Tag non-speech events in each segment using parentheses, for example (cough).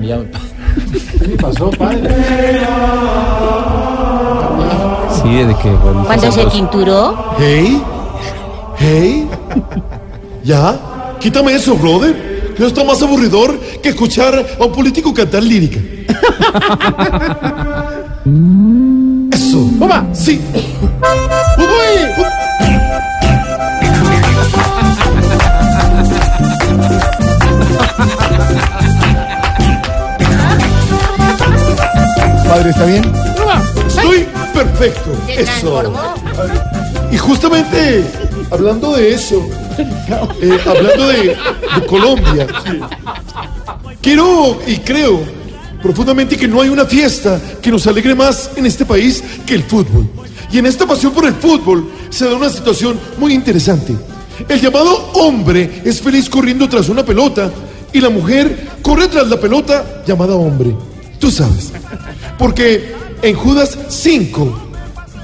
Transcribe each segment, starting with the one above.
Me cambiado. ¿Qué pasó, padre? Sí, desde que bueno, Cuando se tinturó, Hey, hey, ya, quítame eso, brother. Que está más aburridor que escuchar a un político cantar lírica. (laughs) Eso. Mamá, sí. Uy. ¿Está bien? Estoy perfecto. Eso. Y justamente hablando de eso, eh, hablando de, de Colombia, quiero y creo profundamente que no hay una fiesta que nos alegre más en este país que el fútbol. Y en esta pasión por el fútbol se da una situación muy interesante. El llamado hombre es feliz corriendo tras una pelota y la mujer corre tras la pelota llamada hombre. Tú sabes. Porque en Judas 5,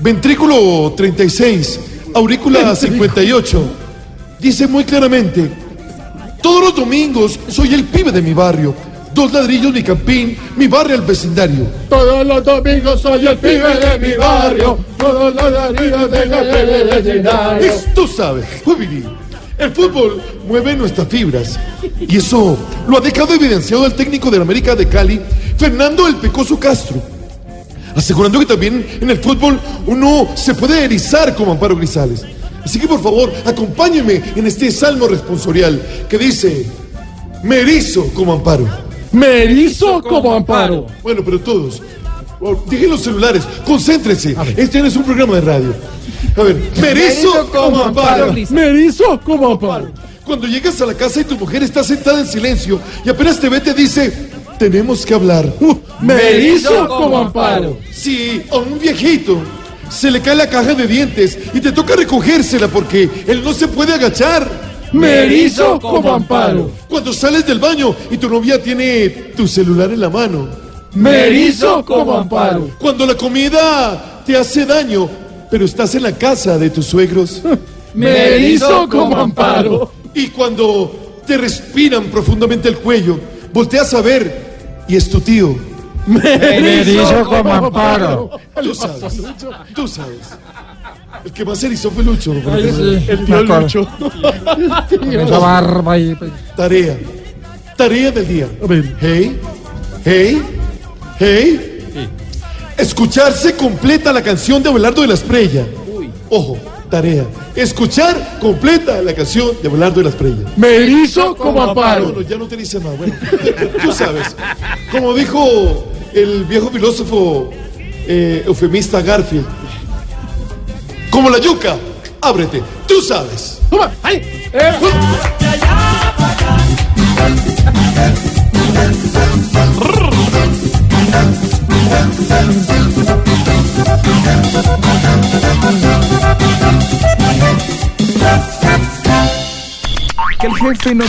Ventrículo 36, aurícula 58. Dice muy claramente, todos los domingos soy el pibe de mi barrio. Dos ladrillos mi campín, mi barrio el vecindario. Todos los domingos soy el pibe de mi barrio. Todos los domingos de el vecindario. Tú sabes, Jubilee, el fútbol mueve nuestras fibras. Y eso lo ha dejado evidenciado el técnico del América de Cali, Fernando El Pecoso Castro. Asegurando que también en el fútbol uno se puede erizar como Amparo Grisales. Así que por favor, acompáñenme en este salmo responsorial que dice, me erizo como Amparo. Me erizo como amparo. Bueno, pero todos, oh, dejen los celulares, concéntrense. Este no es un programa de radio. A ver, me erizo como Amparo. Me erizo como amparo. Cuando llegas a la casa y tu mujer está sentada en silencio y apenas te ve te dice, tenemos que hablar. Uh, Me erizo como amparo. Si a un viejito se le cae la caja de dientes y te toca recogérsela porque él no se puede agachar. Me erizo como amparo. Cuando sales del baño y tu novia tiene tu celular en la mano. Me erizo como amparo. Cuando la comida te hace daño, pero estás en la casa de tus suegros. (laughs) Me erizo como amparo. Y cuando te respiran profundamente el cuello, volteas a ver y es tu tío. Me (laughs) erizo como amparo. Tú sabes. Tú sabes. El que más erizó fue Lucho. El tío Lucho. (laughs) esa barba y... Tarea. Tarea del día. A ver. Hey. Hey. Hey. Escucharse completa la canción de Abelardo de la Esprella. Ojo, tarea. Escuchar completa la canción de Abelardo de la Esprella. Me erizo como No, amparo. no, ya no te dice nada. Bueno, tú sabes. Como dijo el viejo filósofo eh, eufemista Garfield. Como la yuca, ábrete. Tú sabes. Toma, ¡Ay! Eh, Que el jefe no